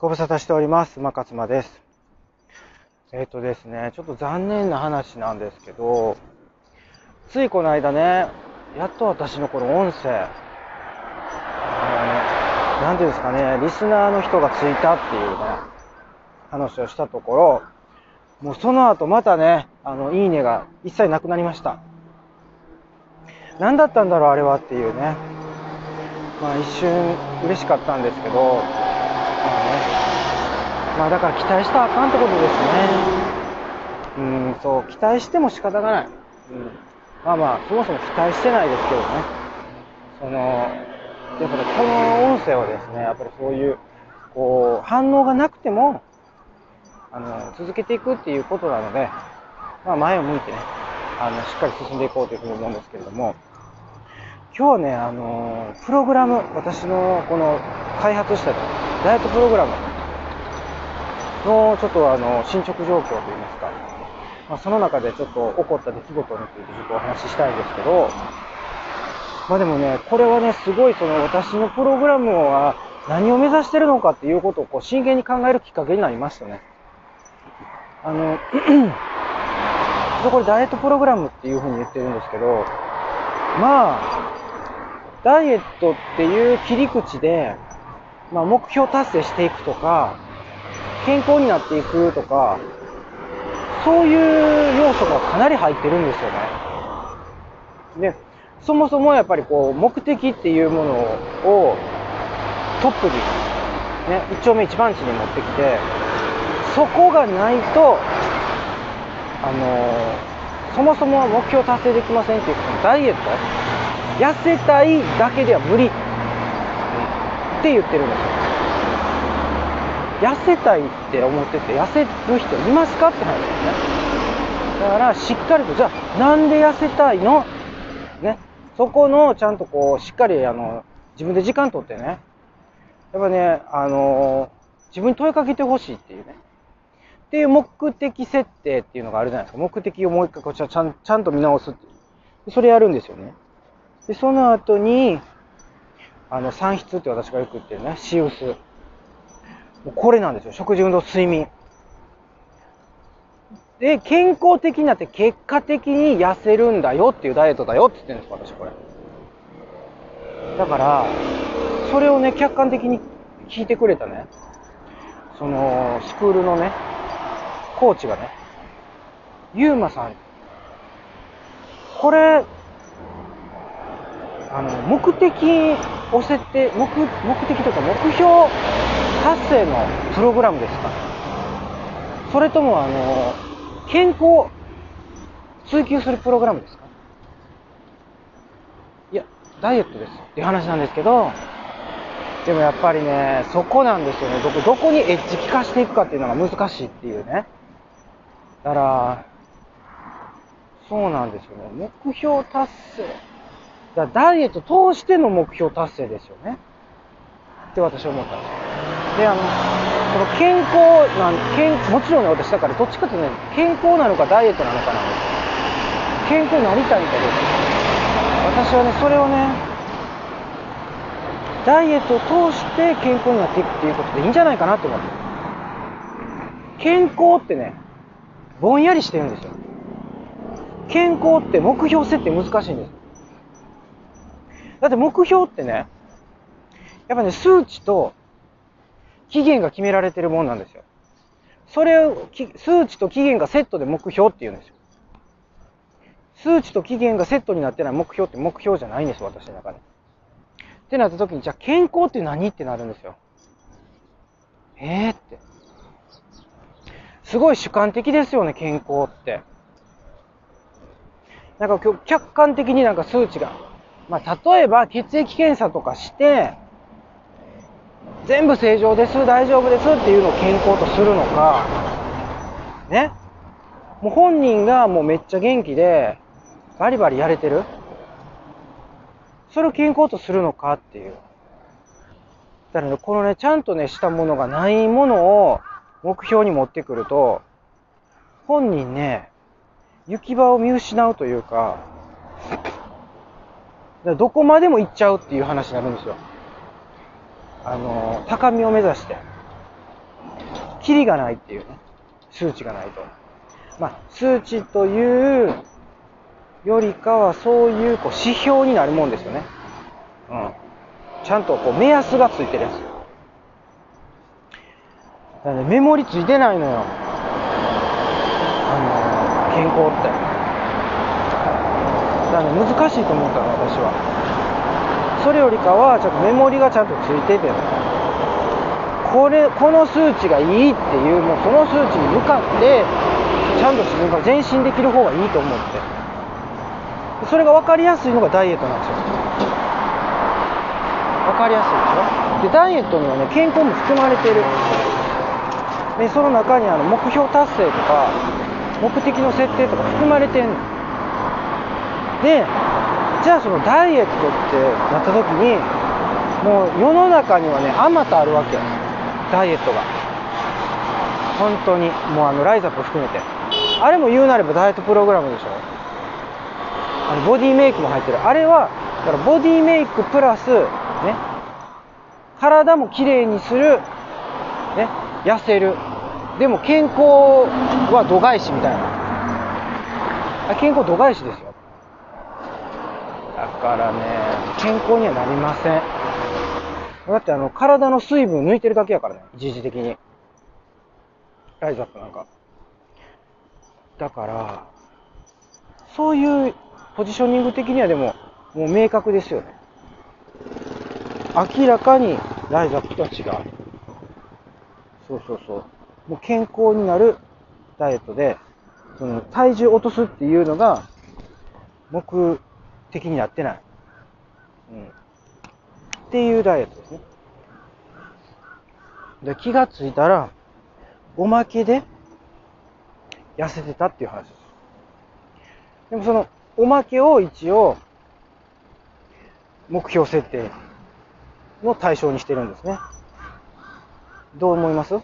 ご無沙汰しております。馬勝間です。えっ、とですね、ちょっと残念な話なんですけど、ついこの間ね、やっと私のこの音声、あのね、なんていうんですかね、リスナーの人がついたっていうね、話をしたところ、もうその後またね、あの、いいねが一切なくなりました。何だったんだろう、あれはっていうね。まあ一瞬嬉しかったんですけど、まあね、まあだから期待したらあかんってことですね。うん、そう、期待しても仕方がない。うん。まあまあ、そもそも期待してないですけどね。その、やっぱりこの音声はですね、やっぱりそういう、こう、反応がなくても、あの、続けていくっていうことなので、まあ前を向いてね、あの、しっかり進んでいこうというふうに思うんですけれども、今日はね、あの、プログラム、私のこの開発したダイエットプログラムのちょっとあの、進捗状況といいますか、まあ、その中でちょっと起こった出来事についてちょっとお話ししたいんですけど、まあでもね、これはね、すごいその私のプログラムは何を目指してるのかっていうことをこう真剣に考えるきっかけになりましたね。あの、これダイエットプログラムっていうふうに言ってるんですけど、まあ、ダイエットっていう切り口で、まあ、目標達成していくとか、健康になっていくとか、そういう要素がかなり入ってるんですよね。で、そもそもやっぱりこう、目的っていうものをトップに、ね、一丁目一番地に持ってきて、そこがないと、あのそもそも目標達成できませんっていう、そのダイエット、痩せたいだけでは無理っって言ってるんですよ。痩せたいって思ってて、痩せる人いますかって話ですね。だから、しっかりと、じゃあ、なんで痩せたいの？ね。そこの、ちゃんとこう、しっかり、あの、自分で時間取ってね。やっぱね、あの自分に問いかけてほしいっていうね。っていう目的設定っていうのがあるじゃないですか。目的をもう一回こちらちゃんちゃんと見直すっていう。それやるんですよね。で、その後に、あの、産出って私がよく言ってるね、シウス。もうこれなんですよ。食事、運動、睡眠。で、健康的になって結果的に痩せるんだよっていうダイエットだよって言ってるんです私これ。だから、それをね、客観的に聞いてくれたね、その、スクールのね、コーチがね、ゆうまさん、これ、あの、目的を設定、目、目的とか目標達成のプログラムですか？それとも、あの、健康追求するプログラムですか？いや、ダイエットですって話なんですけど、でもやっぱりね、そこなんですよね。どこ、どこにエッジ効かしていくかっていうのが難しいっていうね。だから、そうなんですよね。目標達成。だダイエット通しての目標達成ですよね。って私は思ったんです。で、あの、この健康なん、健、もちろんね、私だからどっちかというとね、健康なのかダイエットなのかなんです。健康になりたいんだけど、私はね、それをね、ダイエットを通して健康になっていくっていうことでいいんじゃないかなと思って。健康ってね、ぼんやりしてるんですよ。健康って目標設定難しいんです。だって目標ってね、やっぱね、数値と期限が決められてるもんなんですよ。それを、数値と期限がセットで目標って言うんですよ。数値と期限がセットになってない目標って目標じゃないんですよ、私の中で。ってなった時に、じゃあ健康って何ってなるんですよ。えー、って。すごい主観的ですよね、健康って。なんか客観的になんか数値が。まあ、例えば血液検査とかして、全部正常です、大丈夫ですっていうのを健康とするのか、ね。もう本人がもうめっちゃ元気で、バリバリやれてるそれを健康とするのかっていう。だからね、このね、ちゃんとね、したものがないものを目標に持ってくると、本人ね、行き場を見失うというか、どこまでも行っちゃうっていう話になるんですよ。あの、高みを目指して。キリがないっていうね、数値がないと。まあ、数値というよりかはそういうこう指標になるもんですよね。うん。ちゃんとこう目安がついてるやつ。だね、メモリついてないのよ。あの、健康って。だからね、難しいと思ったの、私は。それよりかは、ちょっとメモリがちゃんとついてて。これ、この数値がいいっていう、もうその数値に向かって、ちゃんと自分が前進できる方がいいと思って。それが分かりやすいのがダイエットなんですよ。分かりやすいでしょ？で、ダイエットにはね、健康も含まれてる。で、その中にあの目標達成とか、目的の設定とか含まれてんの。で、じゃあそのダイエットってなった時に、もう世の中にはね、あまたあるわけよ。ダイエットが。本当に。もうあの、ライザップ含めて。あれも言うなればダイエットプログラムでしょ。あの、ボディメイクも入ってる。あれは、だからボディメイクプラス、ね、体も綺麗にする、ね、痩せる。でも健康は度外視みたいな。健康度外視ですよ。だからね、健康にはなりません。だってあの、体の水分抜いてるだけやからね、一時的に。ライズアップなんか。だから、そういうポジショニング的にはでも、もう明確ですよね。明らかにライズアップとは違う。そうそうそう。もう健康になるダイエットで、その体重落とすっていうのが目的になってない。うん。っていうダイエットですね。で、気がついたら、おまけで痩せてたっていう話です。でもその、おまけを一応、目標設定の対象にしてるんですね。どう思います？ど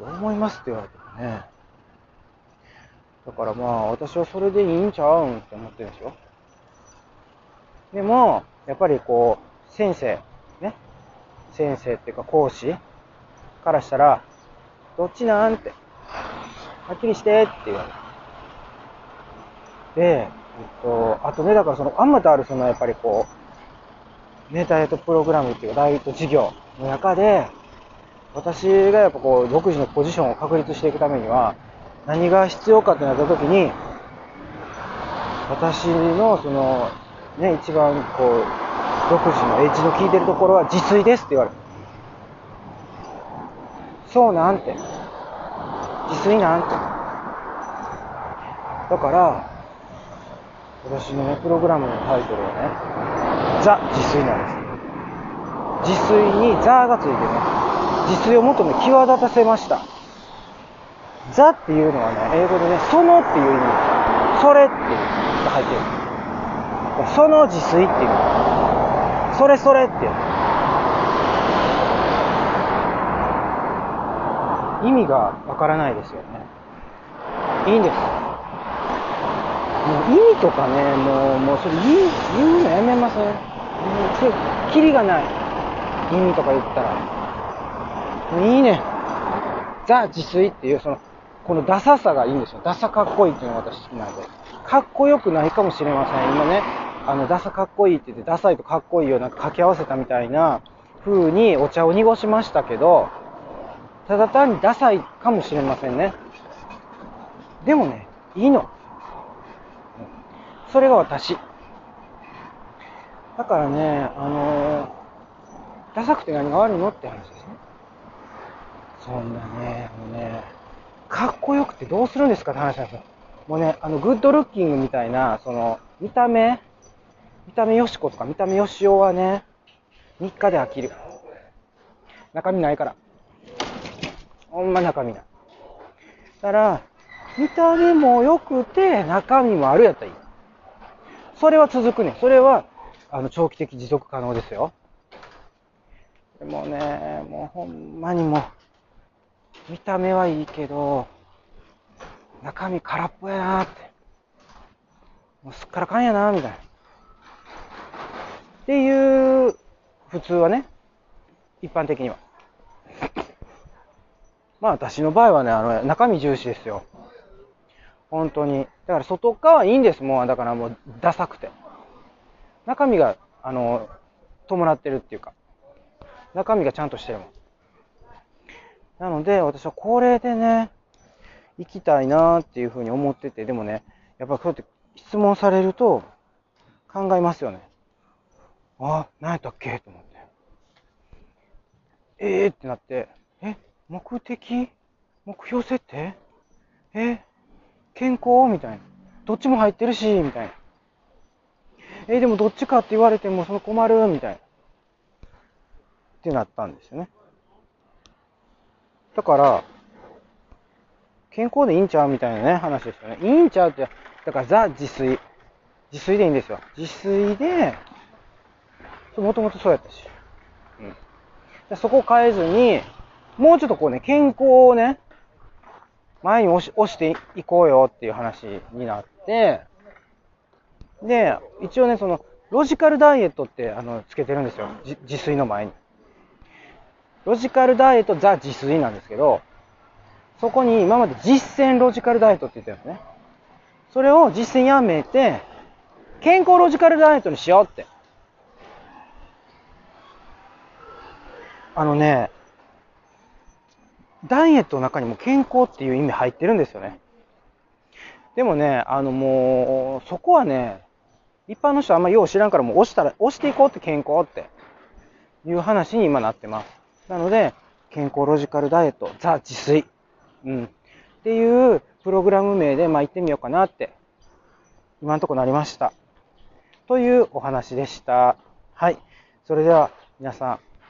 う思いますって言われてもね。だからまあ、私はそれでいいんちゃうんって思ってるんですよ。でも、やっぱりこう、先生、ね。先生っていうか講師からしたら、どっちなんって、はっきりしてって言われ。で、えっと、あとね、だからその、あんまとあるその、やっぱりこう、ね、ダイエットプログラムっていうか、ダイエット事業の中で、私がやっぱこう、独自のポジションを確立していくためには、何が必要かってなった時に、私のその、ね、一番こう、独自のエッジの効いてるところは自炊ですって言われる。そうなんて。自炊なんて。だから、私のね、プログラムのタイトルはね、ザ・自炊なんです。自炊にザーがついてね、自炊を求め際立たせました。ザっていうのはね、英語でね、そのっていう意味、それっていうが入ってる。その自炊っていう。それそれっていう。意味がわからないですよね。いいんです。もう意味とかね、もう、もうそれ言う、言うのやめません、もうそれ、キリがない。意味とか言ったら。もういいね。ザ・自炊っていう、その、このダサさがいいんですよ。ダサかっこいいっていうのが私好きなんで。かっこよくないかもしれません。今ね、あの、ダサかっこいいって言って、ダサいとかっこいいをなんか掛け合わせたみたいな風にお茶を濁しましたけど、ただ単にダサいかもしれませんね。でもね、いいの。それが私。だからね、あの、ダサくて何が悪いのって話ですね。そんなね、もうね、かっこよくてどうするんですかって話なんですよ。もうね、あの、グッドルッキングみたいな、その、見た目、見た目よしことか見た目よしおはね、3日で飽きる。中身ないから。ほんま中身ない。だから、見た目も良くて、中身もあるやったらいい。それは続くね。それは、あの、長期的持続可能ですよ。でもね、もうほんまにもう、見た目はいいけど、中身空っぽやなって。もうすっからかんやなみたいな。っていう、普通はね、一般的には。まあ私の場合はね、あの、中身重視ですよ。本当に。だから外側はいいんです、もう。だからもう、ダサくて。中身が、あの、伴ってるっていうか。中身がちゃんとしてるもん。なので、私はこれでね、行きたいなっていうふうに思ってて、でもね、やっぱこうやって質問されると考えますよね。あ、何やったっけ？と思って。えー？ってなって、え、目的？目標設定？え、健康？みたいな。どっちも入ってるし、みたいな。え、でもどっちかって言われてもその困る、みたいな。ってなったんですよね。だから、健康でいいんちゃうみたいなね、話ですよね。いいんちゃうって、だからザ自炊。自炊でいいんですよ。自炊で、もともとそうやったし。うん。そこを変えずに、もうちょっとこうね、健康をね、前に押し押していこうよっていう話になって、で、一応ね、その、ロジカルダイエットって、あの、つけてるんですよ。自炊の前に。ロジカルダイエットザ自炊なんですけど、そこに今まで実践ロジカルダイエットって言ってるんですね。それを実践やめて、健康ロジカルダイエットにしようって。あのね、ダイエットの中にも健康っていう意味入ってるんですよね。でもね、あのもう、そこはね、一般の人はあんまりよう知らんからもう押したら、押していこうって健康っていう話に今なってます。なので、健康ロジカルダイエット、ザ・自炊。うん。っていうプログラム名で、まあ、行ってみようかなって、今んとこなりました。というお話でした。はい。それでは、皆さん、